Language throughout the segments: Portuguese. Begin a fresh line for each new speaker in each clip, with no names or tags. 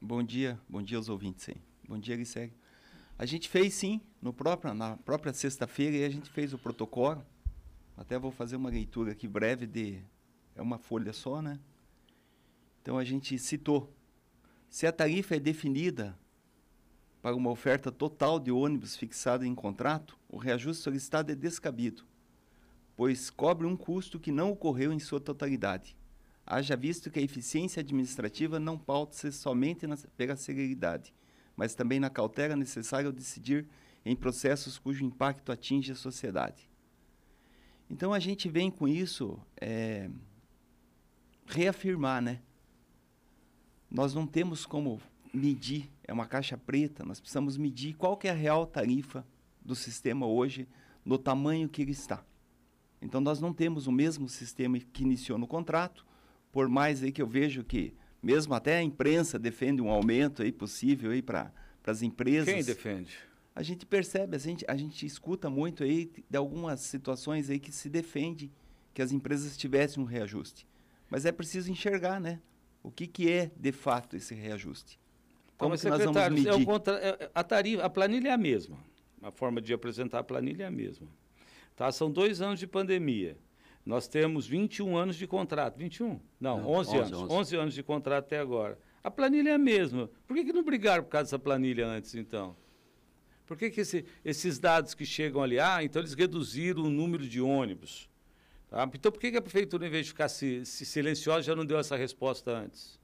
Bom dia, bom dia aos ouvintes aí. Bom dia, Griseg. A gente fez sim, no próprio, na própria sexta-feira, a gente fez o protocolo. Até vou fazer uma leitura aqui breve de. É uma folha só, né? Então a gente citou. Se a tarifa é definida para uma oferta total de ônibus fixada em contrato, o reajuste solicitado é descabido, pois cobre um custo que não ocorreu em sua totalidade. Haja visto que a eficiência administrativa não pauta-se somente na, pela celeridade, mas também na cautela necessária ao decidir em processos cujo impacto atinge a sociedade. Então a gente vem com isso é, reafirmar, né? Nós não temos como medir, é uma caixa preta, nós precisamos medir qual que é a real tarifa do sistema hoje, no tamanho que ele está. Então nós não temos o mesmo sistema que iniciou no contrato, por mais aí que eu vejo que mesmo até a imprensa defende um aumento aí possível aí para as empresas.
Quem defende?
A gente percebe, a gente, a gente escuta muito aí de algumas situações aí que se defende que as empresas tivessem um reajuste. Mas é preciso enxergar, né? O que, que é, de fato, esse reajuste?
Como que nós vamos medir? É contra, é, a, tarifa, a planilha é a mesma. A forma de apresentar a planilha é a mesma. Tá? São dois anos de pandemia. Nós temos 21 anos de contrato. 21? Não, não 11, 11 anos. 11. 11 anos de contrato até agora. A planilha é a mesma. Por que, que não brigaram por causa dessa planilha antes, então? Por que, que esse, esses dados que chegam ali, ah, então eles reduziram o número de ônibus? Tá? Então por que, que a prefeitura, em vez de ficar se, se silenciosa, já não deu essa resposta antes?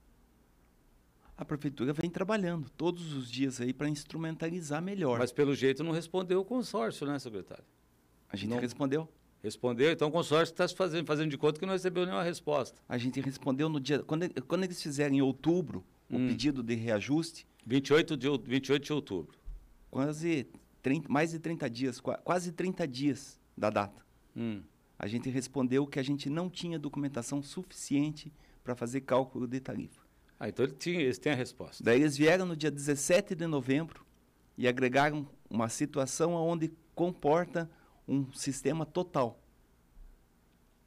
A prefeitura vem trabalhando todos os dias aí para instrumentalizar melhor.
Mas pelo jeito não respondeu o consórcio, né, secretário?
A gente não respondeu.
Respondeu, então o consórcio está fazendo, fazendo de conta que não recebeu nenhuma resposta.
A gente respondeu no dia. Quando, quando eles fizeram em outubro hum. o pedido de reajuste.
28 de, 28 de outubro.
Quase 30, mais de 30 dias, quase 30 dias da data. Hum. A gente respondeu que a gente não tinha documentação suficiente para fazer cálculo de tarifa.
Ah, então ele tinha, eles têm a resposta.
Daí eles vieram no dia 17 de novembro e agregaram uma situação onde comporta um sistema total.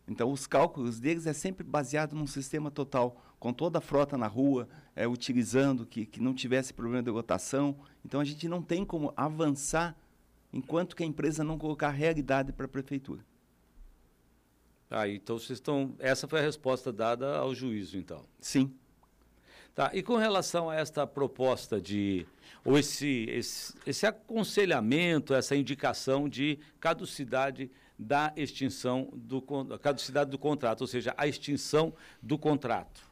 Então, os cálculos deles é sempre baseado num sistema total, com toda a frota na rua, é, utilizando, que, que não tivesse problema de lotação. Então, a gente não tem como avançar enquanto que a empresa não colocar a realidade para a prefeitura.
Ah, então vocês estão. Essa foi a resposta dada ao juízo, então.
Sim.
Tá, e com relação a esta proposta de, ou esse, esse, esse aconselhamento, essa indicação de caducidade da extinção do caducidade do contrato, ou seja, a extinção do contrato.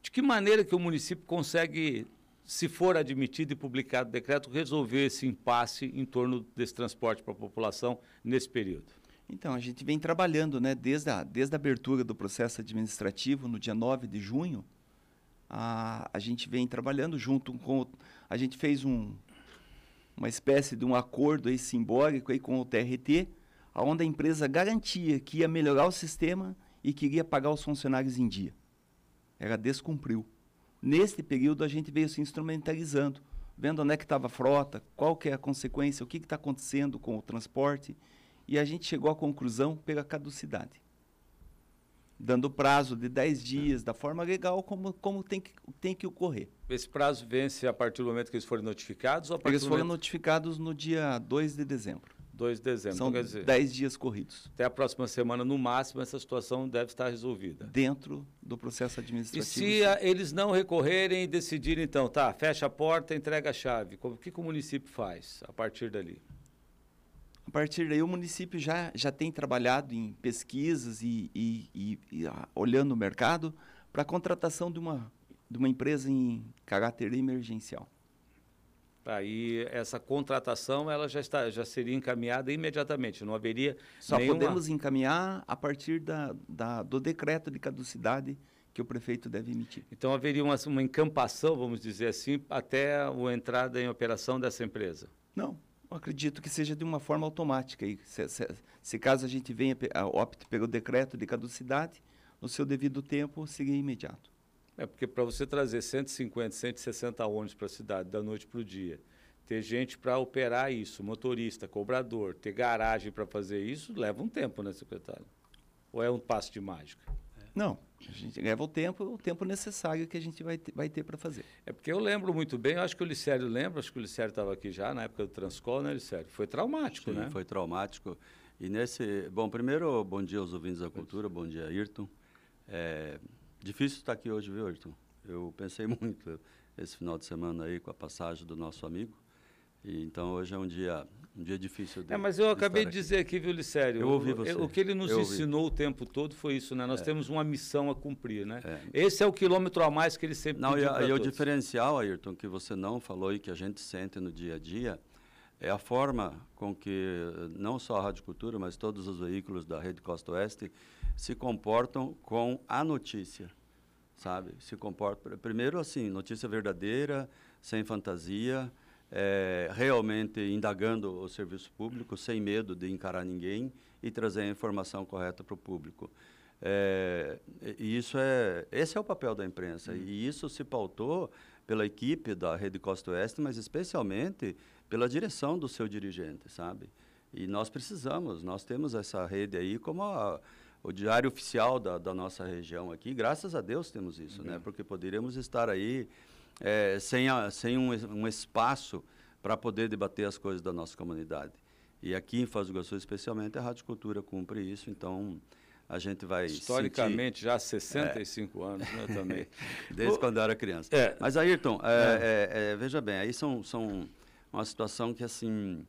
De que maneira que o município consegue, se for admitido e publicado o decreto, resolver esse impasse em torno desse transporte para a população nesse período?
Então, a gente vem trabalhando, né, desde a, desde a abertura do processo administrativo, no dia 9 de junho, a, a gente vem trabalhando junto com. A gente fez um, uma espécie de um acordo aí simbólico aí com o TRT, onde a empresa garantia que ia melhorar o sistema e que iria pagar os funcionários em dia. Ela descumpriu. Neste período, a gente veio se instrumentalizando, vendo onde é que estava a frota, qual que é a consequência, o que está acontecendo com o transporte, e a gente chegou à conclusão pela caducidade dando prazo de 10 dias, da forma legal, como, como tem, que, tem que ocorrer.
Esse prazo vence a partir do momento que eles forem notificados? Ou a
eles foram
momento...
notificados no dia 2 de dezembro.
2 de dezembro.
São então, 10 dias corridos.
Até a próxima semana, no máximo, essa situação deve estar resolvida.
Dentro do processo administrativo.
E se a, eles não recorrerem e decidirem, então, tá, fecha a porta, entrega a chave, o que, que o município faz a partir dali?
A partir daí, o município já, já tem trabalhado em pesquisas e, e, e, e ah, olhando o mercado para a contratação de uma, de uma empresa em caráter emergencial.
Aí essa contratação ela já está já seria encaminhada imediatamente, não haveria
só nenhuma... podemos encaminhar a partir da, da, do decreto de caducidade que o prefeito deve emitir.
Então haveria uma, uma encampação, vamos dizer assim, até a entrada em operação dessa empresa?
Não, acredito que seja de uma forma automática. E se, se, se caso a gente venha, opte pelo decreto de caducidade, no seu devido tempo, seria imediato.
É porque para você trazer 150, 160 ônibus para a cidade da noite para o dia, ter gente para operar isso, motorista, cobrador, ter garagem para fazer isso, leva um tempo, né, secretário? Ou é um passo de mágica?
Não, a gente leva o tempo, o tempo necessário que a gente vai ter, vai ter para fazer.
É porque eu lembro muito bem, acho que o Licério lembra, acho que o Licério estava aqui já na época do Transcol, né, Licério? Foi traumático,
Sim,
né?
foi traumático. E nesse... Bom, primeiro, bom dia aos ouvintes da cultura, bom dia, Ayrton. É difícil estar aqui hoje, viu, Ayrton? Eu pensei muito esse final de semana aí com a passagem do nosso amigo. E, então, hoje é um dia um dia difícil de,
É, mas eu acabei de dizer aqui, viu, Licério?
Eu ouvi você.
O, o que ele nos
eu
ensinou ouvi. o tempo todo foi isso, né? Nós
é.
temos uma missão a cumprir, né?
É.
Esse é o quilômetro a mais que ele sempre
Não, e,
e
o diferencial, Ayrton, que você não falou e que a gente sente no dia a dia, é a forma com que não só a Rádio Cultura, mas todos os veículos da Rede Costa Oeste se comportam com a notícia, sabe? Se comportam, primeiro assim, notícia verdadeira, sem fantasia, é, realmente indagando o serviço público, sem medo de encarar ninguém e trazer a informação correta para o público. É, isso é, esse é o papel da imprensa. Uhum. E isso se pautou pela equipe da Rede Costa Oeste, mas especialmente pela direção do seu dirigente, sabe? E nós precisamos, nós temos essa rede aí como a, o diário oficial da, da, nossa região aqui. Graças a Deus temos isso, uhum. né? Porque poderíamos estar aí é, sem, a, sem um, um espaço para poder debater as coisas da nossa comunidade. E aqui em Foz do Iguaçu, especialmente, a Rádio Cultura cumpre isso, então a gente vai
Historicamente,
sentir...
já há 65 é. anos, né, também.
Desde o... quando eu era criança.
É.
Mas, Ayrton, é, é. é, veja bem, aí são, são uma situação que, assim,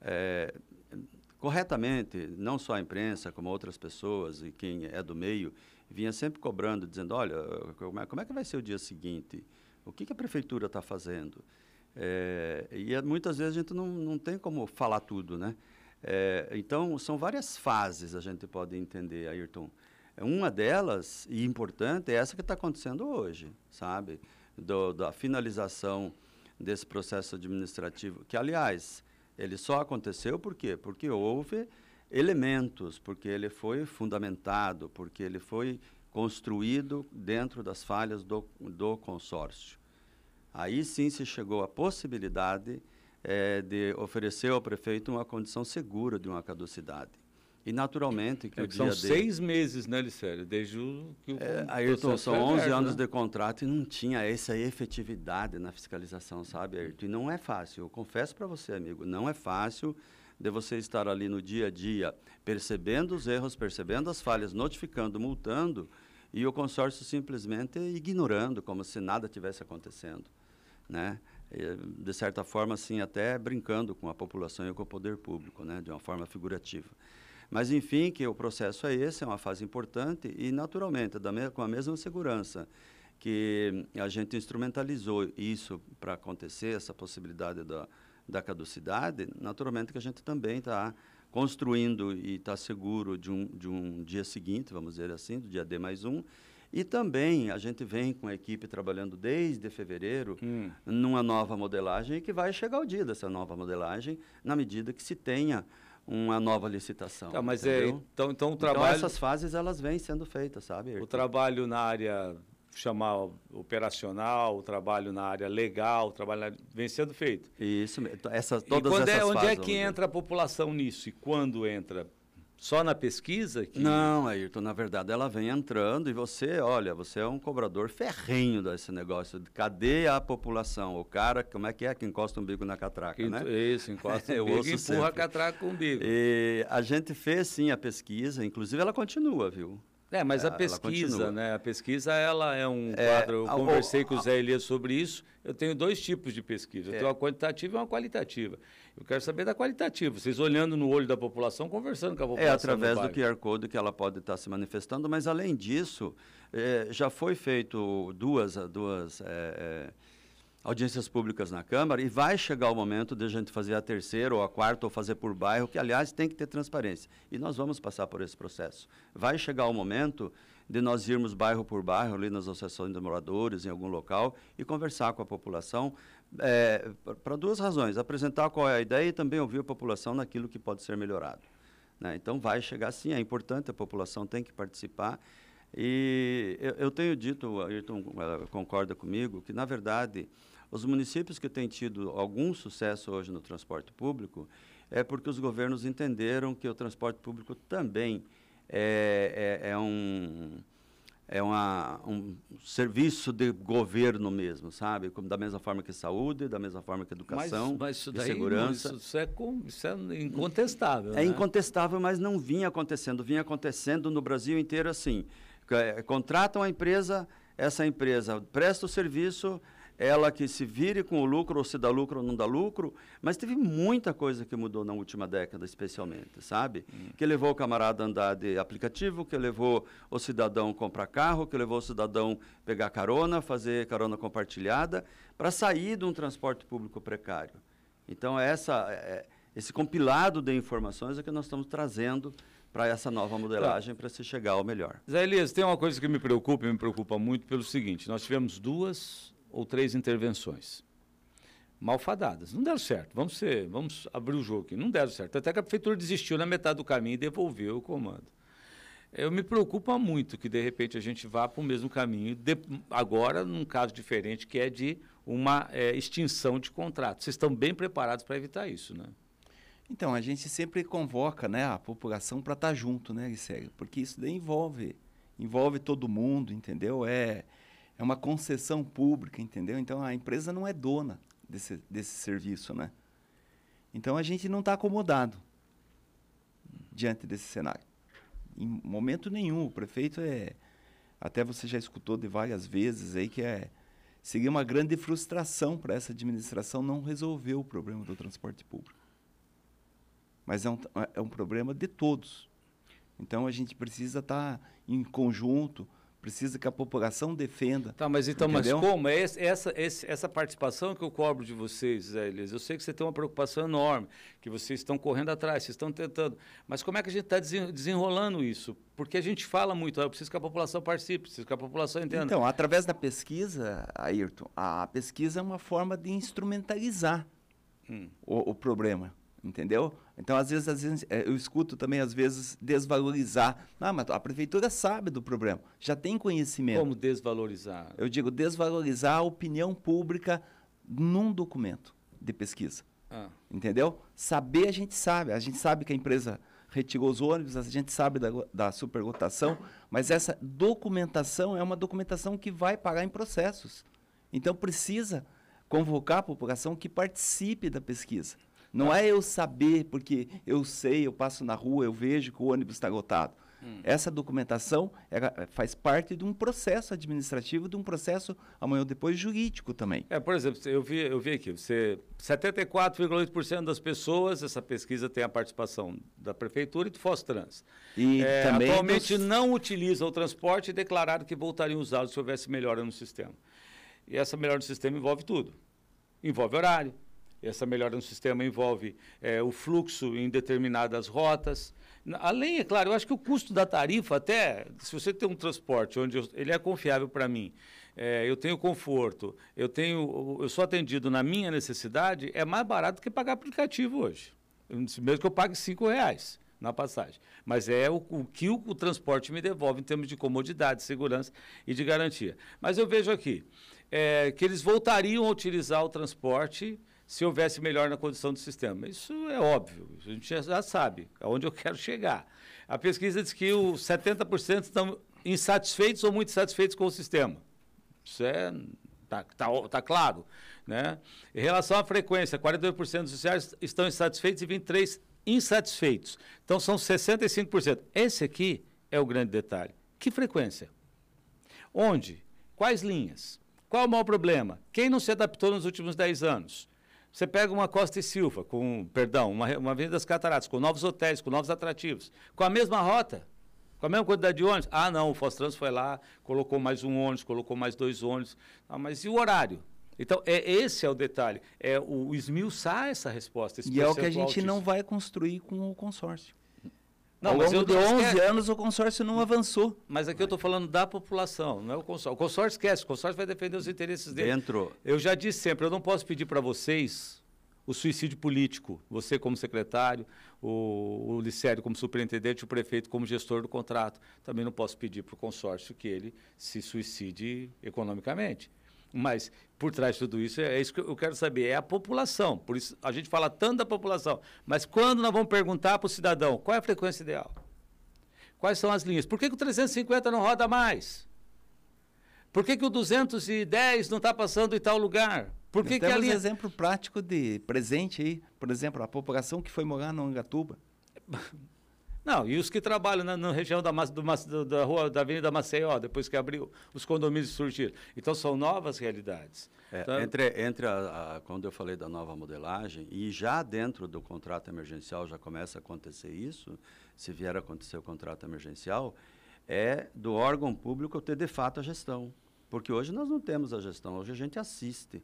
é, corretamente, não só a imprensa, como outras pessoas e quem é do meio, vinha sempre cobrando, dizendo, olha, como é, como é que vai ser o dia seguinte? O que, que a prefeitura está fazendo? É, e muitas vezes a gente não, não tem como falar tudo, né? É, então, são várias fases a gente pode entender, Ayrton. Uma delas, e importante, é essa que está acontecendo hoje, sabe? Do, da finalização desse processo administrativo, que, aliás, ele só aconteceu por quê? Porque houve elementos, porque ele foi fundamentado, porque ele foi construído dentro das falhas do, do consórcio. Aí sim se chegou à possibilidade é, de oferecer ao prefeito uma condição segura de uma caducidade. E naturalmente que
é,
o
que são
dia
seis meses, né, Licério? Desde o que o
é, Ayrton, são 11 aberto, anos né? de contrato e não tinha essa efetividade na fiscalização, sabe, Ayrton? E não é fácil. Eu confesso para você, amigo, não é fácil de você estar ali no dia a dia percebendo os erros, percebendo as falhas, notificando, multando e o consórcio simplesmente ignorando, como se nada tivesse acontecendo, né? De certa forma, assim, até brincando com a população e com o poder público, né? De uma forma figurativa. Mas, enfim, que o processo é esse, é uma fase importante e, naturalmente, me com a mesma segurança que a gente instrumentalizou isso para acontecer, essa possibilidade da, da caducidade, naturalmente que a gente também está construindo e está seguro de um, de um dia seguinte, vamos dizer assim, do dia D mais um. E também a gente vem com a equipe trabalhando desde fevereiro hum. numa nova modelagem que vai chegar o dia dessa nova modelagem, na medida que se tenha uma nova licitação.
Tá, mas é, então, então o então trabalho...
Então essas fases elas vêm sendo feitas, sabe?
O trabalho na área chamar operacional, o trabalho na área legal, o trabalho na... vem sendo feito.
Isso, essa, todas
e quando
essas
é, onde
fases,
é que entra a população nisso e quando entra? Só na pesquisa? Que...
Não, Ayrton, na verdade ela vem entrando e você, olha, você é um cobrador ferrenho desse negócio. Cadê a população? O cara, como é que é que encosta o umbigo na catraca,
que,
né?
Isso, encosta o umbigo e empurra sempre. a catraca com o umbigo.
E a gente fez sim a pesquisa, inclusive ela continua, viu?
É, mas a pesquisa, né? A pesquisa, ela é um é, quadro. Eu conversei com o Zé Elias sobre isso. Eu tenho dois tipos de pesquisa. Eu é. tenho uma quantitativa e uma qualitativa. Eu quero saber da qualitativa. Vocês olhando no olho da população, conversando com a população.
É através do, do QR Code que ela pode estar se manifestando, mas além disso, é, já foi feito duas, duas é, é audiências públicas na Câmara e vai chegar o momento de a gente fazer a terceira ou a quarta ou fazer por bairro, que aliás tem que ter transparência. E nós vamos passar por esse processo. Vai chegar o momento de nós irmos bairro por bairro, ali nas associações de moradores, em algum local, e conversar com a população é, para duas razões. Apresentar qual é a ideia e também ouvir a população naquilo que pode ser melhorado. Né? Então vai chegar sim, é importante, a população tem que participar. E eu, eu tenho dito, Ayrton concorda comigo, que na verdade os municípios que têm tido algum sucesso hoje no transporte público é porque os governos entenderam que o transporte público também é, é, é um, é uma, um serviço de governo mesmo, sabe? Como, da mesma forma que saúde, da mesma forma que educação,
mas, mas isso daí,
segurança.
Isso, isso, é com, isso é incontestável.
É né? incontestável, mas não vinha acontecendo. Vinha acontecendo no Brasil inteiro assim. É, contratam a empresa, essa empresa presta o serviço, ela que se vire com o lucro, ou se dá lucro ou não dá lucro, mas teve muita coisa que mudou na última década, especialmente, sabe? Hum. Que levou o camarada a andar de aplicativo, que levou o cidadão comprar carro, que levou o cidadão pegar carona, fazer carona compartilhada, para sair de um transporte público precário. Então, essa, é, esse compilado de informações é que nós estamos trazendo para essa nova modelagem tá. para se chegar ao melhor.
Zé Elias, tem uma coisa que me preocupa e me preocupa muito pelo seguinte: nós tivemos duas ou três intervenções malfadadas. Não deram certo. Vamos, ser, vamos abrir o jogo aqui. Não deram certo. Até que a prefeitura desistiu na metade do caminho e devolveu o comando. Eu me preocupa muito que, de repente, a gente vá para o mesmo caminho, de, agora num caso diferente, que é de uma é, extinção de contrato. Vocês estão bem preparados para evitar isso, né?
Então, a gente sempre convoca né, a população para estar tá junto, né, Grissério? Porque isso envolve, envolve todo mundo, entendeu? É, é uma concessão pública, entendeu? Então a empresa não é dona desse, desse serviço, né? Então a gente não está acomodado diante desse cenário. Em momento nenhum, o prefeito é. Até você já escutou de várias vezes aí que é. Seria uma grande frustração para essa administração não resolver o problema do transporte público. Mas é um, é um problema de todos. Então a gente precisa estar tá em conjunto, precisa que a população defenda.
Tá, mas então, entendeu? mas como? É essa, essa participação que eu cobro de vocês, Zé Elias, eu sei que você tem uma preocupação enorme, que vocês estão correndo atrás, vocês estão tentando. Mas como é que a gente está desenrolando isso? Porque a gente fala muito, eu preciso que a população participe, preciso que a população entenda.
Então, através da pesquisa, Ayrton, a pesquisa é uma forma de instrumentalizar hum. o, o problema entendeu? Então, às vezes, às vezes, é, eu escuto também, às vezes, desvalorizar. Ah, mas a prefeitura sabe do problema, já tem conhecimento.
Como desvalorizar?
Eu digo desvalorizar a opinião pública num documento de pesquisa. Ah. Entendeu? Saber a gente sabe. A gente sabe que a empresa retirou os ônibus, a gente sabe da, da superlotação, mas essa documentação é uma documentação que vai parar em processos. Então, precisa convocar a população que participe da pesquisa. Não é eu saber, porque eu sei, eu passo na rua, eu vejo que o ônibus está lotado. Hum. Essa documentação é, faz parte de um processo administrativo, de um processo, amanhã ou depois, jurídico também.
É, por exemplo, eu vi, eu vi aqui, você 74,8% das pessoas, essa pesquisa tem a participação da Prefeitura e do Fostrans. E é, também atualmente dos... não utilizam o transporte e declararam que voltariam a usá-lo se houvesse melhora no sistema. E essa melhora no sistema envolve tudo. Envolve horário, essa melhora no sistema envolve é, o fluxo em determinadas rotas. Além, é claro, eu acho que o custo da tarifa, até se você tem um transporte onde eu, ele é confiável para mim, é, eu tenho conforto, eu tenho, eu sou atendido na minha necessidade, é mais barato que pagar aplicativo hoje. Mesmo que eu pague cinco reais na passagem. Mas é o, o que o, o, transporte me devolve em termos de comodidade, segurança e de garantia. Mas eu vejo aqui é, que eles voltariam a utilizar o transporte se houvesse melhor na condição do sistema. Isso é óbvio, a gente já sabe aonde eu quero chegar. A pesquisa diz que os 70% estão insatisfeitos ou muito satisfeitos com o sistema. Isso é tá, tá, tá claro, né? Em relação à frequência, 42% dos usuários estão insatisfeitos e 23 insatisfeitos. Então são 65%. Esse aqui é o grande detalhe. Que frequência? Onde? Quais linhas? Qual o maior problema? Quem não se adaptou nos últimos 10 anos? Você pega uma Costa e Silva, com, perdão, uma, uma Avenida das Cataratas, com novos hotéis, com novos atrativos, com a mesma rota, com a mesma quantidade de ônibus. Ah, não, o Fostrans foi lá, colocou mais um ônibus, colocou mais dois ônibus. Ah, mas e o horário? Então, é, esse é o detalhe. É o esmiuçar essa resposta.
e é o que a gente não vai construir com o consórcio. Não, Ao longo de 11 anos o consórcio não avançou.
Mas aqui eu estou falando da população, não é o consórcio. O consórcio esquece, o consórcio vai defender os interesses dele.
Dentro.
Eu já disse sempre, eu não posso pedir para vocês o suicídio político. Você como secretário, o, o Licério como superintendente, o prefeito como gestor do contrato. Também não posso pedir para o consórcio que ele se suicide economicamente. Mas por trás de tudo isso, é isso que eu quero saber, é a população. Por isso a gente fala tanto da população. Mas quando nós vamos perguntar para o cidadão qual é a frequência ideal? Quais são as linhas? Por que, que o 350 não roda mais? Por que, que o 210 não está passando em tal lugar? Por que, que
linha... exemplo prático de presente aí, por exemplo, a população que foi morar no Angatuba.
Não, e os que trabalham na, na região da, do, da rua da Avenida Maceió, depois que abriu, os condomínios surgiram. Então são novas realidades.
É,
então,
entre entre a, a, quando eu falei da nova modelagem, e já dentro do contrato emergencial já começa a acontecer isso, se vier a acontecer o contrato emergencial, é do órgão público ter de fato a gestão. Porque hoje nós não temos a gestão, hoje a gente assiste.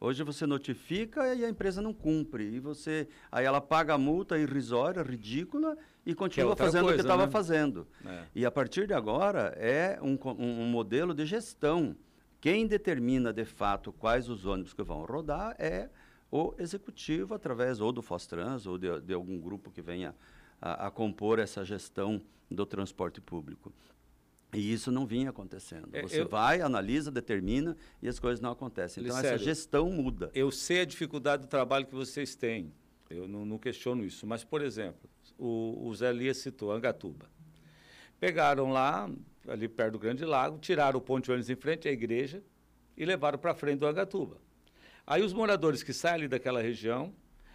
Hoje você notifica e a empresa não cumpre. E você. Aí ela paga a multa irrisória, ridícula, e continua é fazendo coisa, o que estava né? fazendo. É. E a partir de agora é um, um, um, modelo de gestão. Quem determina de fato quais os ônibus que vão rodar é o executivo, através ou do Fostrans ou de, de algum grupo que venha a, a compor essa gestão do transporte público. E isso não vinha acontecendo. É, Você eu, vai, analisa, determina e as coisas não acontecem. Então, essa gestão muda.
Eu sei a dificuldade do trabalho que vocês têm. Eu não, não questiono isso. Mas, por exemplo, o, o Zé Lia citou Angatuba. Pegaram lá, ali perto do Grande Lago, tiraram o ponte ônibus em frente à igreja e levaram para frente do Angatuba. Aí os moradores que saem ali daquela região,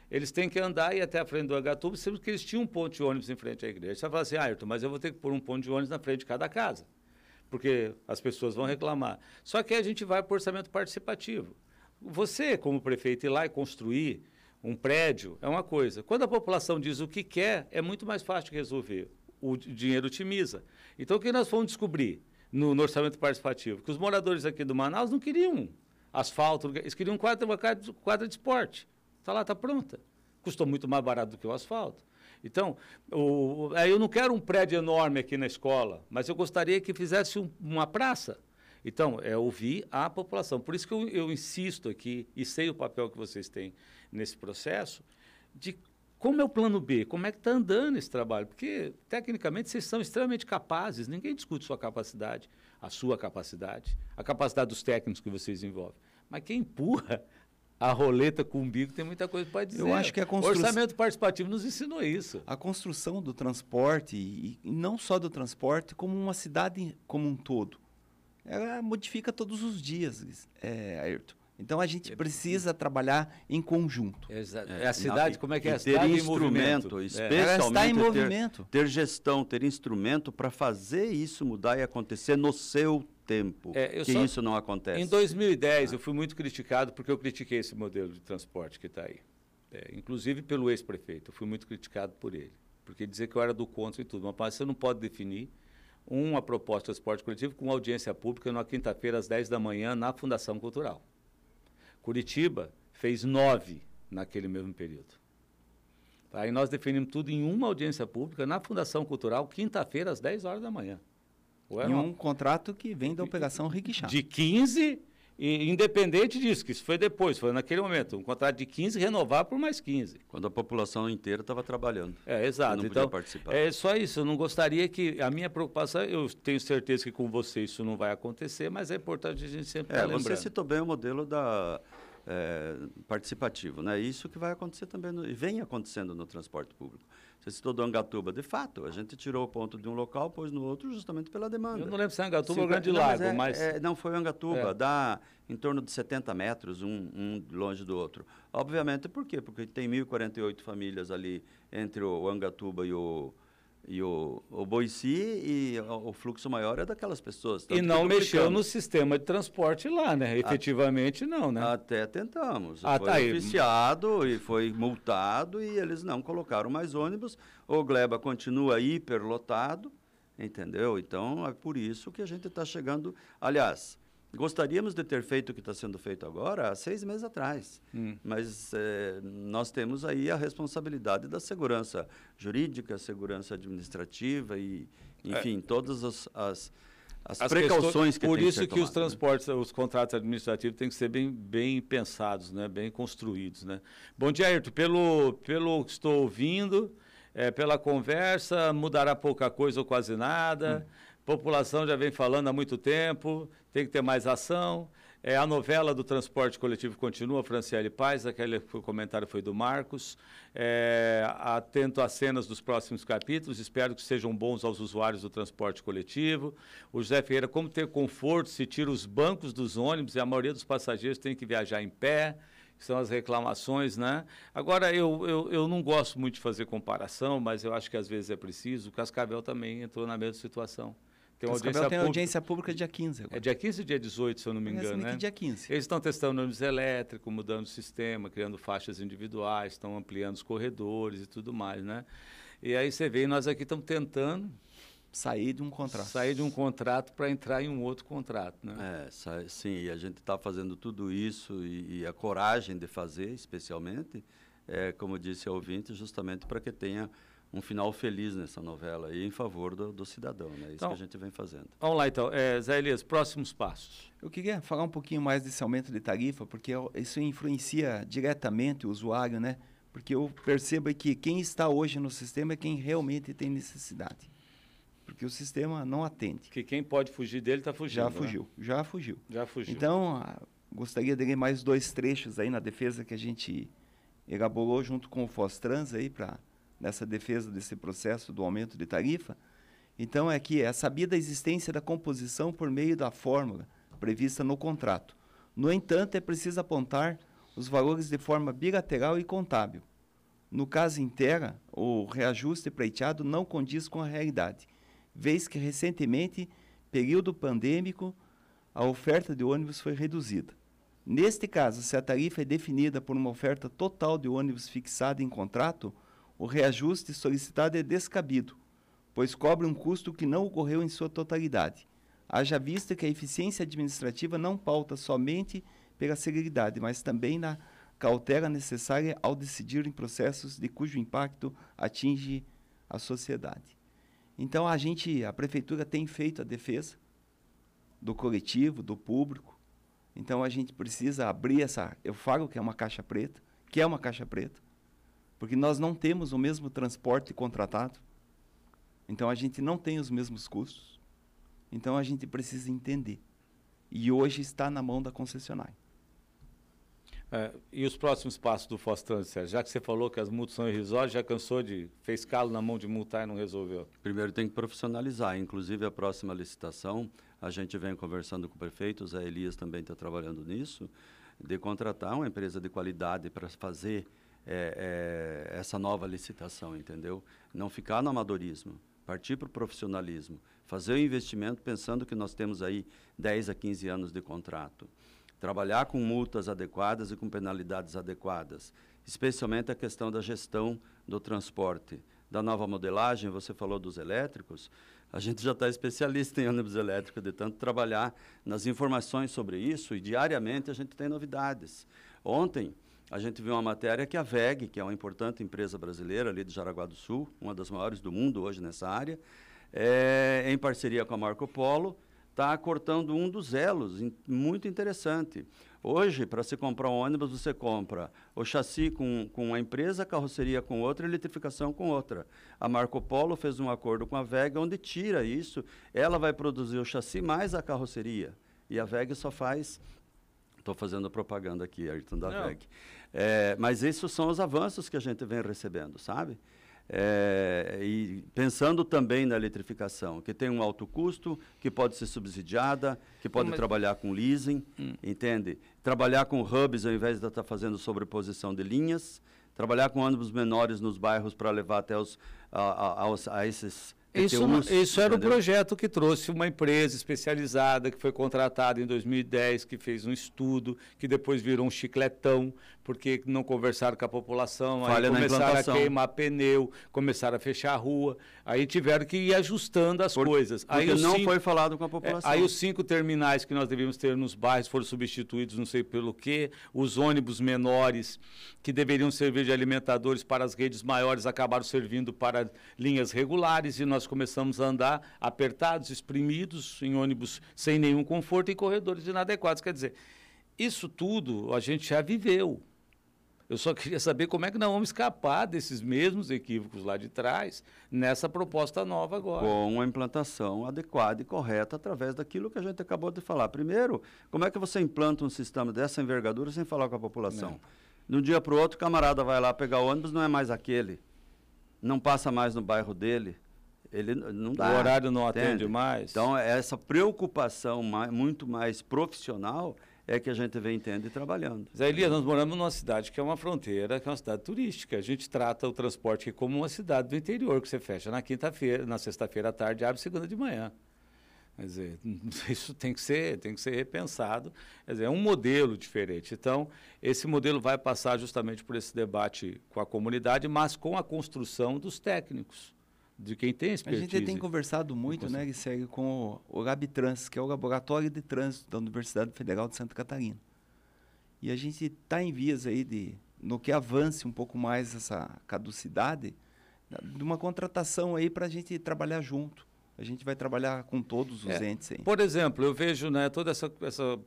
eles têm que andar e até a frente do Agatuba, sendo que eles tinham um ponto de ônibus em frente à igreja. Você fala assim, ah, Ayrton, mas eu vou ter que pôr um ponto de ônibus na frente de cada casa, porque as pessoas vão reclamar. Só que a gente vai para o orçamento participativo. Você, como prefeito, ir lá e construir um prédio é uma coisa. Quando a população diz o que quer, é muito mais fácil de resolver. O dinheiro otimiza. Então, o que nós fomos descobrir no, no orçamento participativo? Que os moradores aqui do Manaus não queriam asfalto, eles queriam quadra, quadra de esporte. Está lá, está pronta. Custou muito mais barato do que o asfalto. Então, o, aí eu não quero um prédio enorme aqui na escola, mas eu gostaria que fizesse um, uma praça. Então, é ouvir a população. Por isso que eu, eu insisto aqui, e sei o papel que vocês têm nesse processo, de como é o plano B, como é que está andando esse trabalho. Porque, tecnicamente, vocês são extremamente capazes, ninguém discute sua capacidade, a sua capacidade, a capacidade dos técnicos que vocês envolvem. Mas quem empurra a roleta com o umbigo tem muita coisa para dizer.
Eu acho que a
construção... O orçamento participativo nos ensinou isso.
A construção do transporte, e não só do transporte, como uma cidade como um todo, ela modifica todos os dias, é, Ayrton. Então a gente é, precisa trabalhar em conjunto.
Exato. É, a cidade, como é que é? A
ter instrumento,
em
especialmente é. em movimento. Ter, ter gestão, ter instrumento para fazer isso mudar e acontecer no seu tempo é, que só, isso não acontece.
Em 2010 ah. eu fui muito criticado porque eu critiquei esse modelo de transporte que está aí. É, inclusive pelo ex-prefeito, eu fui muito criticado por ele. Porque dizer que eu era do contra e tudo. Mas você não pode definir uma proposta de transporte coletivo com audiência pública na quinta-feira às 10 da manhã na Fundação Cultural. Curitiba fez nove naquele mesmo período. Aí nós definimos tudo em uma audiência pública na Fundação Cultural, quinta-feira, às 10 horas da manhã.
Ué, em um contrato que vem da Operação Riquixá.
De 15, e independente disso, que isso foi depois, foi naquele momento, um contrato de 15 renovar por mais 15.
Quando a população inteira estava trabalhando.
É, exato. Não então, participar. é só isso, eu não gostaria que, a minha preocupação, eu tenho certeza que com você isso não vai acontecer, mas é importante a gente sempre
é, lembrando. Você citou bem o modelo da é, participativo, né? Isso que vai acontecer também, no, e vem acontecendo no transporte público. Você citou do Angatuba. De fato, a gente tirou o ponto de um local, pôs no outro, justamente pela demanda.
Eu não lembro se é Angatuba ou Grande Lago,
mas... É,
mas...
É, não, foi Angatuba. É. Dá em torno de 70 metros, um, um, longe do outro. Obviamente, por quê? Porque tem 1.048 famílias ali entre o Angatuba e o, e o, o Boici e o, fluxo maior é daquelas pessoas.
E não mexeu no sistema de transporte lá, né? Efetivamente a, não, né?
Até tentamos. Ah, foi tá oficiado aí. e foi multado e eles não colocaram mais ônibus. O Gleba continua hiperlotado, entendeu? Então é por isso que a gente está chegando. Aliás, Gostaríamos de ter feito o que está sendo feito agora há seis meses atrás, hum. mas é, nós temos aí a responsabilidade da segurança jurídica, segurança administrativa e, enfim, é. todas as, as, as, as precauções que
Por
que
isso que, os né? transportes, né? os contratos administrativos têm que ser bem, bem pensados, né? bem construídos. Né? Bom dia, Ayrton. Pelo, pelo que estou ouvindo, é, pela conversa, mudará pouca coisa ou quase nada. Hum população já vem falando há muito tempo, tem que ter mais ação. É, a novela do transporte coletivo continua, Franciele Paz, aquele comentário foi do Marcos. É, atento às cenas dos próximos capítulos, espero que sejam bons aos usuários do transporte coletivo. O José Ferreira, como ter conforto se tira os bancos dos ônibus e a maioria dos passageiros tem que viajar em pé? são as reclamações, né? Agora, eu, eu, eu não gosto muito de fazer comparação, mas eu acho que às vezes é preciso. O Cascavel também entrou na mesma situação.
Tem, audiência, tem pública. audiência pública dia 15. Agora.
É dia 15 e dia 18, se eu não me engano, né?
dia 15.
Eles estão testando ônibus elétrico, mudando o sistema, criando faixas individuais, estão ampliando os corredores e tudo mais, né? E aí você vê, e nós aqui estamos tentando
sair de um contrato.
Sair de um contrato para entrar em um outro contrato, né?
É, sim, e a gente está fazendo tudo isso e, e, a coragem de fazer, especialmente, é, como disse a ouvinte, justamente para que tenha um final feliz nessa novela e em favor do, do cidadão, né? Isso então, que a gente vem fazendo.
Vamos lá, então. É, Zé Elias, próximos passos.
Eu queria falar um pouquinho mais desse aumento de tarifa, porque isso influencia diretamente o usuário, né? Porque eu percebo que quem está hoje no sistema é quem realmente tem necessidade porque o sistema não atende.
Que quem pode fugir dele está fugindo.
Já né? fugiu, já fugiu.
Já fugiu.
Então, gostaria de ler mais dois trechos aí na defesa que a gente elaborou junto com o Fostrans aí para nessa defesa desse processo do aumento de tarifa. Então é que é sabida a existência da composição por meio da fórmula prevista no contrato. No entanto, é preciso apontar os valores de forma bilateral e contábil. No caso inteira, o reajuste pleiteado não condiz com a realidade vez que recentemente, período pandêmico, a oferta de ônibus foi reduzida. Neste caso, se a tarifa é definida por uma oferta total de ônibus fixada em contrato, o reajuste solicitado é descabido, pois cobre um custo que não ocorreu em sua totalidade. Haja vista que a eficiência administrativa não pauta somente pela celeridade, mas também na cautela necessária ao decidir em processos de cujo impacto atinge a sociedade. Então a gente, a prefeitura tem feito a defesa do coletivo, do público. Então a gente precisa abrir essa, eu falo que é uma caixa preta, que é uma caixa preta, porque nós não temos o mesmo transporte contratado. Então a gente não tem os mesmos custos. Então a gente precisa entender. E hoje está na mão da concessionária.
É, e os próximos passos do Fostrans, Sérgio? Já que você falou que as multas são irrisórias, já cansou de... fez calo na mão de multar e não resolveu?
Primeiro tem que profissionalizar. Inclusive, a próxima licitação, a gente vem conversando com o prefeito, o Zé Elias também está trabalhando nisso, de contratar uma empresa de qualidade para fazer é, é, essa nova licitação, entendeu? Não ficar no amadorismo, partir para o profissionalismo, fazer o investimento pensando que nós temos aí 10 a 15 anos de contrato trabalhar com multas adequadas e com penalidades adequadas, especialmente a questão da gestão do transporte. Da nova modelagem, você falou dos elétricos, a gente já está especialista em ônibus elétrico, de tanto trabalhar nas informações sobre isso e diariamente a gente tem novidades. Ontem, a gente viu uma matéria que a VEG, que é uma importante empresa brasileira ali de Jaraguá do Sul, uma das maiores do mundo hoje nessa área, é, em parceria com a Marco Polo, está cortando um dos elos, muito interessante. Hoje, para se comprar um ônibus, você compra o chassi com, com uma empresa, a carroceria com outra, a eletrificação com outra. A Marco Polo fez um acordo com a VEG, onde tira isso. Ela vai produzir o chassi mais a carroceria. E a VEG só faz. Estou fazendo propaganda aqui, Ayrton, da. VEG. É, mas esses são os avanços que a gente vem recebendo, sabe? É, e pensando também na eletrificação, que tem um alto custo, que pode ser subsidiada, que pode Mas... trabalhar com leasing, hum. entende? Trabalhar com hubs ao invés de estar tá fazendo sobreposição de linhas, trabalhar com ônibus menores nos bairros para levar até os, a, a, a, a esses
isso, isso era o projeto que trouxe uma empresa especializada que foi contratada em 2010, que fez um estudo, que depois virou um chicletão, porque não conversaram com a população, Falha aí começaram a queimar pneu, começaram a fechar a rua, aí tiveram que ir ajustando as
Por,
coisas.
Aí não cinco, foi falado com a população.
É, aí os cinco terminais que nós devíamos ter nos bairros foram substituídos, não sei pelo quê, os ônibus menores que deveriam servir de alimentadores para as redes maiores acabaram servindo para linhas regulares e nós começamos a andar apertados, exprimidos, em ônibus sem nenhum conforto e corredores inadequados. Quer dizer, isso tudo a gente já viveu. Eu só queria saber como é que nós vamos escapar desses mesmos equívocos lá de trás nessa proposta nova agora.
Com uma implantação adequada e correta através daquilo que a gente acabou de falar. Primeiro, como é que você implanta um sistema dessa envergadura sem falar com a população? Não. De um dia para o outro, o camarada vai lá pegar o ônibus, não é mais aquele. Não passa mais no bairro dele. Ele não dá.
O horário não entende? atende mais.
Então, essa preocupação mais, muito mais profissional é que a gente vem tendo e trabalhando.
Zé Elias, nós moramos numa cidade que é uma fronteira, que é uma cidade turística. A gente trata o transporte como uma cidade do interior, que você fecha na quinta-feira, na sexta-feira à tarde abre segunda de manhã. Quer dizer, isso tem que ser, tem que ser repensado. Quer dizer, é um modelo diferente. Então, esse modelo vai passar justamente por esse debate com a comunidade, mas com a construção dos técnicos de quem tem expertise.
A gente tem conversado muito, né, segue com o, o Gabitrans, que é o Laboratório de Trânsito da Universidade Federal de Santa Catarina. E a gente está em vias aí de, no que avance um pouco mais essa caducidade, de uma contratação aí para a gente trabalhar junto. A gente vai trabalhar com todos os é, entes aí.
Por exemplo, eu vejo né, toda essa, essa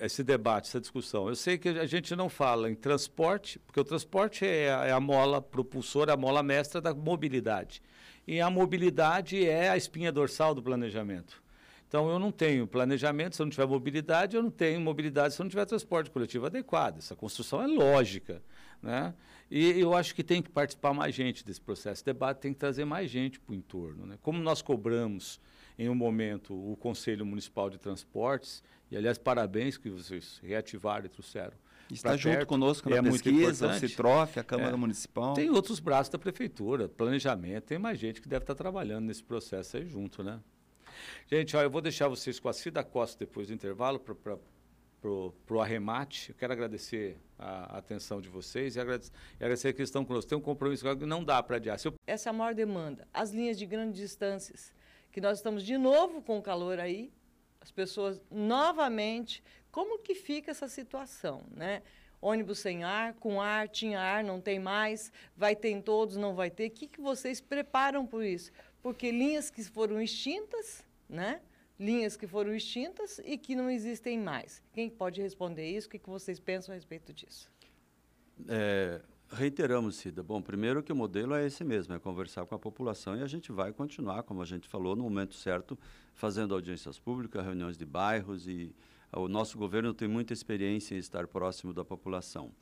esse debate, essa discussão. Eu sei que a gente não fala em transporte, porque o transporte é a, é a mola propulsora, a mola mestra da mobilidade. E a mobilidade é a espinha dorsal do planejamento. Então, eu não tenho planejamento se eu não tiver mobilidade, eu não tenho mobilidade se eu não tiver transporte coletivo adequado. Essa construção é lógica. Né? E eu acho que tem que participar mais gente desse processo. O debate tem que trazer mais gente para o entorno. Né? Como nós cobramos, em um momento, o Conselho Municipal de Transportes, e, aliás, parabéns que vocês reativaram e trouxeram
Está junto perto, conosco na é pesquisa, o Citrof, a Câmara é. Municipal.
Tem outros braços da Prefeitura, planejamento, tem mais gente que deve estar trabalhando nesse processo aí junto, né? Gente, ó, eu vou deixar vocês com a Cida Costa depois do intervalo para o arremate. Eu quero agradecer a, a atenção de vocês e agradecer, e agradecer que estão conosco. Tem um compromisso que não dá para adiar. Eu...
Essa é a maior demanda. As linhas de grandes distâncias, que nós estamos de novo com o calor aí, as pessoas novamente como que fica essa situação, né? Ônibus sem ar, com ar, tinha ar, não tem mais, vai ter em todos, não vai ter. O que, que vocês preparam por isso? Porque linhas que foram extintas, né? Linhas que foram extintas e que não existem mais. Quem pode responder isso? O que, que vocês pensam a respeito disso?
É, reiteramos, Cida. Bom, primeiro que o modelo é esse mesmo, é conversar com a população e a gente vai continuar, como a gente falou, no momento certo, fazendo audiências públicas, reuniões de bairros e o nosso governo tem muita experiência em estar próximo da população.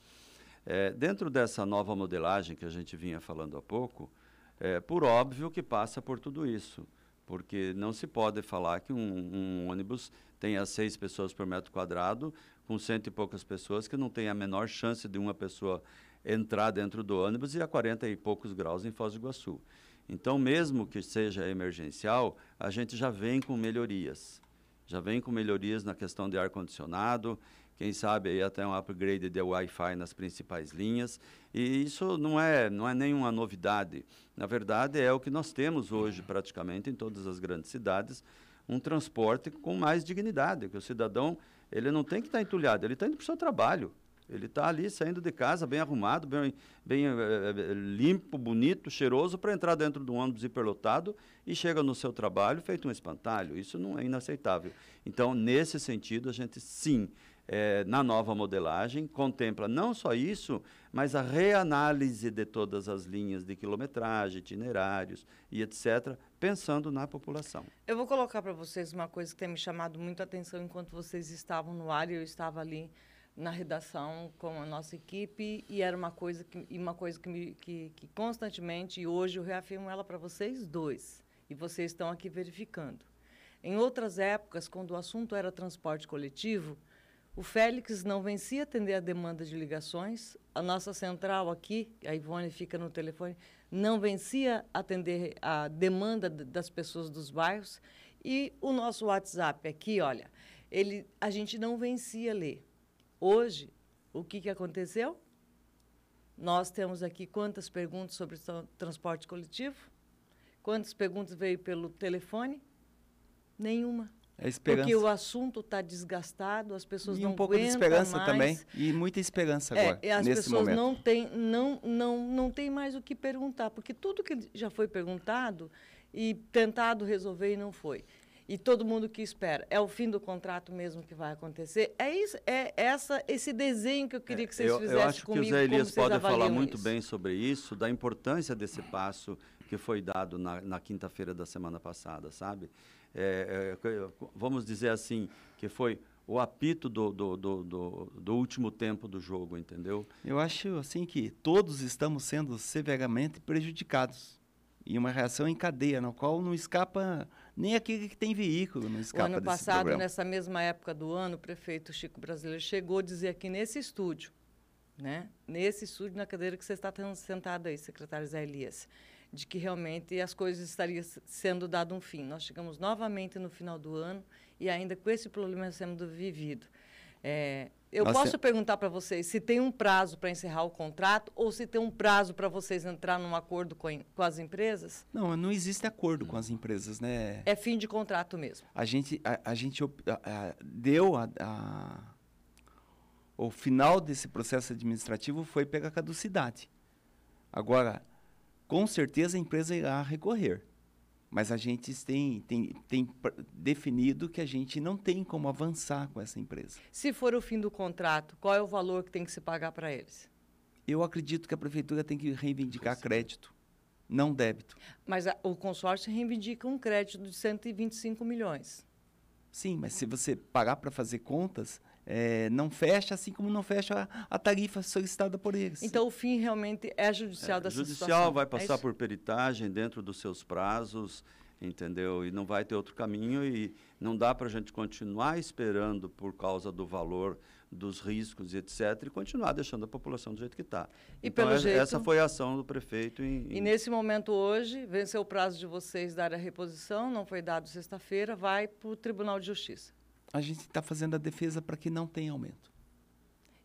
É, dentro dessa nova modelagem que a gente vinha falando há pouco, é, por óbvio que passa por tudo isso, porque não se pode falar que um, um ônibus tenha seis pessoas por metro quadrado, com cento e poucas pessoas, que não tem a menor chance de uma pessoa entrar dentro do ônibus e a 40 e poucos graus em Foz do Iguaçu. Então, mesmo que seja emergencial, a gente já vem com melhorias já vem com melhorias na questão de ar-condicionado, quem sabe aí até um upgrade de Wi-Fi nas principais linhas. E isso não é, não é nenhuma novidade. Na verdade, é o que nós temos hoje praticamente em todas as grandes cidades, um transporte com mais dignidade, que o cidadão ele não tem que estar entulhado, ele está indo para o seu trabalho. Ele está ali saindo de casa bem arrumado, bem, bem é, limpo, bonito, cheiroso, para entrar dentro de um ônibus hiperlotado e chega no seu trabalho feito um espantalho. Isso não é inaceitável. Então, nesse sentido, a gente sim, é, na nova modelagem, contempla não só isso, mas a reanálise de todas as linhas de quilometragem, itinerários e etc., pensando na população.
Eu vou colocar para vocês uma coisa que tem me chamado muito a atenção enquanto vocês estavam no ar e eu estava ali na redação com a nossa equipe e era uma coisa que uma coisa que, me, que, que constantemente e hoje eu reafirmo ela para vocês dois e vocês estão aqui verificando. Em outras épocas, quando o assunto era transporte coletivo, o Félix não vencia atender a demanda de ligações, a nossa central aqui, a Ivone fica no telefone, não vencia atender a demanda das pessoas dos bairros e o nosso WhatsApp aqui, olha, ele, a gente não vencia ler. Hoje, o que, que aconteceu? Nós temos aqui quantas perguntas sobre transporte coletivo? Quantas perguntas veio pelo telefone? Nenhuma.
É esperança.
Porque o assunto está desgastado, as pessoas
e
não
um pouco de esperança mais. também e muita esperança é, agora
é, as
nesse
pessoas
momento.
não têm não não não tem mais o que perguntar porque tudo que já foi perguntado e tentado resolver e não foi e todo mundo que espera. É o fim do contrato mesmo que vai acontecer? É, isso, é essa, esse desenho que eu queria que vocês
é, eu,
fizessem
eu acho
comigo.
que o Zé Elias pode falar muito isso? bem sobre isso, da importância desse passo que foi dado na, na quinta-feira da semana passada, sabe? É, é, vamos dizer assim, que foi o apito do, do, do, do, do último tempo do jogo, entendeu?
Eu acho assim que todos estamos sendo severamente prejudicados e uma reação em cadeia, na qual não escapa nem aquele que tem veículo, não escapa
O ano passado, problema. nessa mesma época do ano, o prefeito Chico Brasileiro chegou a dizer aqui nesse estúdio, né? nesse estúdio, na cadeira que você está sentado aí, secretário Zé Elias, de que realmente as coisas estariam sendo dado um fim. Nós chegamos novamente no final do ano e ainda com esse problema sendo vivido. É, eu Nossa. posso perguntar para vocês se tem um prazo para encerrar o contrato ou se tem um prazo para vocês entrar num acordo com, com, as empresas?
Não, não existe acordo com as empresas, né?
É fim de contrato mesmo.
A gente, a, a gente a, a, deu a, o final desse processo administrativo foi pela caducidade. Agora, com certeza a empresa irá recorrer. Mas a gente tem, tem, tem definido que a gente não tem como avançar com essa empresa.
Se for o fim do contrato, qual é o valor que tem que se pagar para eles?
Eu acredito que a prefeitura tem que reivindicar crédito, não débito.
Mas a, o consórcio reivindica um crédito de 125 milhões.
Sim, mas se você pagar para fazer contas, é, não fecha, assim como não fecha a, a, tarifa solicitada por eles.
Então, o fim realmente é judicial é, dessa
judicial
situação.
vai é passar é por peritagem dentro dos seus prazos, entendeu? E não vai ter outro caminho e não dá para a gente continuar esperando por causa do valor dos riscos e etc e continuar deixando a população do jeito que está.
E então, pelo jeito,
essa foi a ação do prefeito. Em,
em... E nesse momento hoje, venceu o prazo de vocês dar a reposição, não foi dado sexta-feira, vai para o Tribunal de Justiça
a gente está fazendo a defesa para que não tenha aumento.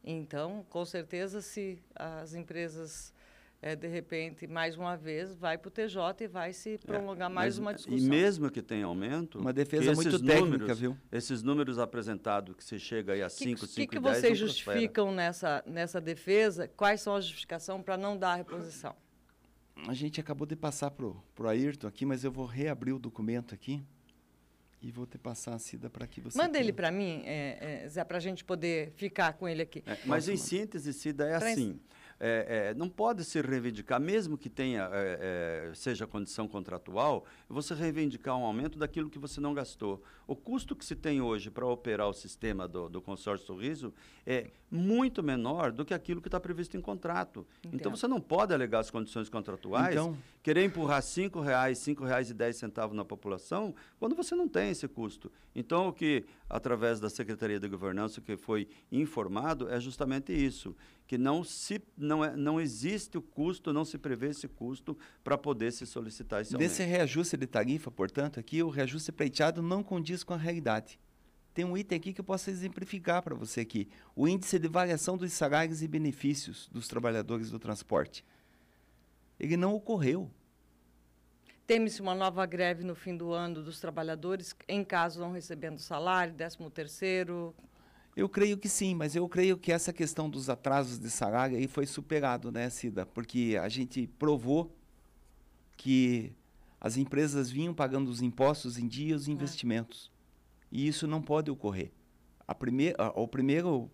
Então, com certeza, se as empresas, é, de repente, mais uma vez, vai para o TJ e vai se é, prolongar é, mais uma discussão.
E mesmo que tenha aumento...
Uma defesa muito técnica,
números,
viu?
Esses números apresentados, que você chega aí a 5, 5
O que, que vocês justificam nessa, nessa defesa? Quais são as justificações para não dar a reposição?
A gente acabou de passar para o Ayrton aqui, mas eu vou reabrir o documento aqui e vou te passar a Cida para que você.
Manda ele para mim, é, é, Zé, para a gente poder ficar com ele aqui.
É, mas em síntese, Cida, é assim é, é, não pode se reivindicar, mesmo que tenha, é, é, seja condição contratual, você reivindicar um aumento daquilo que você não gastou. O custo que se tem hoje para operar o sistema do, do, consórcio sorriso é muito menor do que aquilo que está previsto em contrato. Entendo. Então você não pode alegar as condições contratuais, então, querer empurrar cinco reais, cinco reais e dez centavos na população, quando você não tem esse custo. Então o que, através da Secretaria de Governança, que foi informado, é justamente isso que não, se, não, é, não existe o custo, não se prevê esse custo para poder se solicitar esse aumento.
Desse reajuste de tarifa, portanto, aqui o reajuste pleiteado não condiz com a realidade. Tem um item aqui que eu posso exemplificar para você aqui. O índice de variação dos salários e benefícios dos trabalhadores do transporte. Ele não ocorreu.
Teme-se uma nova greve no fim do ano dos trabalhadores, em caso não recebendo salário, 13 terceiro,
eu creio que sim, mas eu creio que essa questão dos atrasos de salário aí foi superado, né, Cida? Porque a gente provou que as empresas vinham pagando os impostos em dia e os é. investimentos. É. E isso não pode ocorrer. A, primeir, a, o primeiro,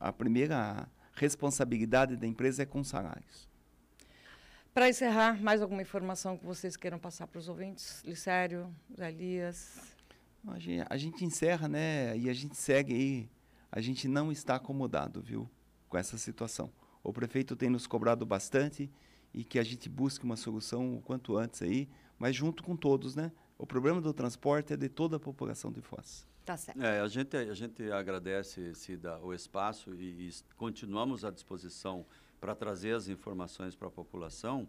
a primeira responsabilidade da empresa é com salários.
Para encerrar, mais alguma informação que vocês queiram passar para os ouvintes? Licério, Elias?
A gente, a gente encerra, né? E a gente segue aí a gente não está acomodado, viu, com essa situação. O prefeito tem nos cobrado bastante e que a gente busque uma solução o quanto antes aí, mas junto com todos, né? O problema do transporte é de toda a população de Foz.
Tá certo.
É, a gente a gente agradece Cida, o espaço e, e continuamos à disposição para trazer as informações para a população.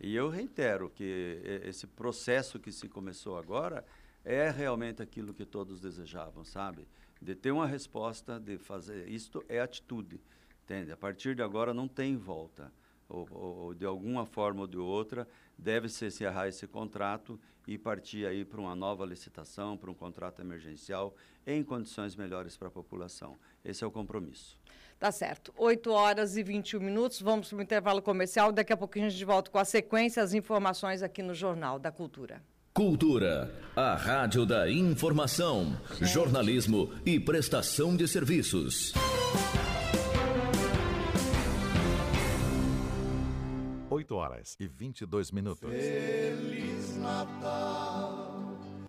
E eu reitero que esse processo que se começou agora é realmente aquilo que todos desejavam, sabe? de ter uma resposta, de fazer. Isto é atitude, entende? A partir de agora não tem volta. Ou, ou, de alguma forma ou de outra, deve-se encerrar esse contrato e partir aí para uma nova licitação, para um contrato emergencial, em condições melhores para a população. Esse é o compromisso.
Tá certo. 8 horas e 21 minutos, vamos para o intervalo comercial. Daqui a pouquinho a gente volta com a sequência, as informações aqui no Jornal da Cultura.
Cultura, a rádio da informação, jornalismo e prestação de serviços.
8 horas e 22 minutos. Feliz
Natal.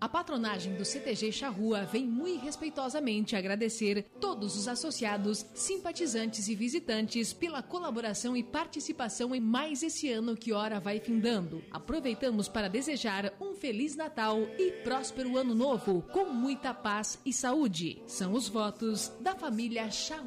A patronagem do CTG Charrua vem muito respeitosamente agradecer todos os associados, simpatizantes e visitantes pela colaboração e participação em mais esse ano que ora vai findando. Aproveitamos para desejar um feliz Natal e próspero ano novo com muita paz e saúde. São os votos da família Charrua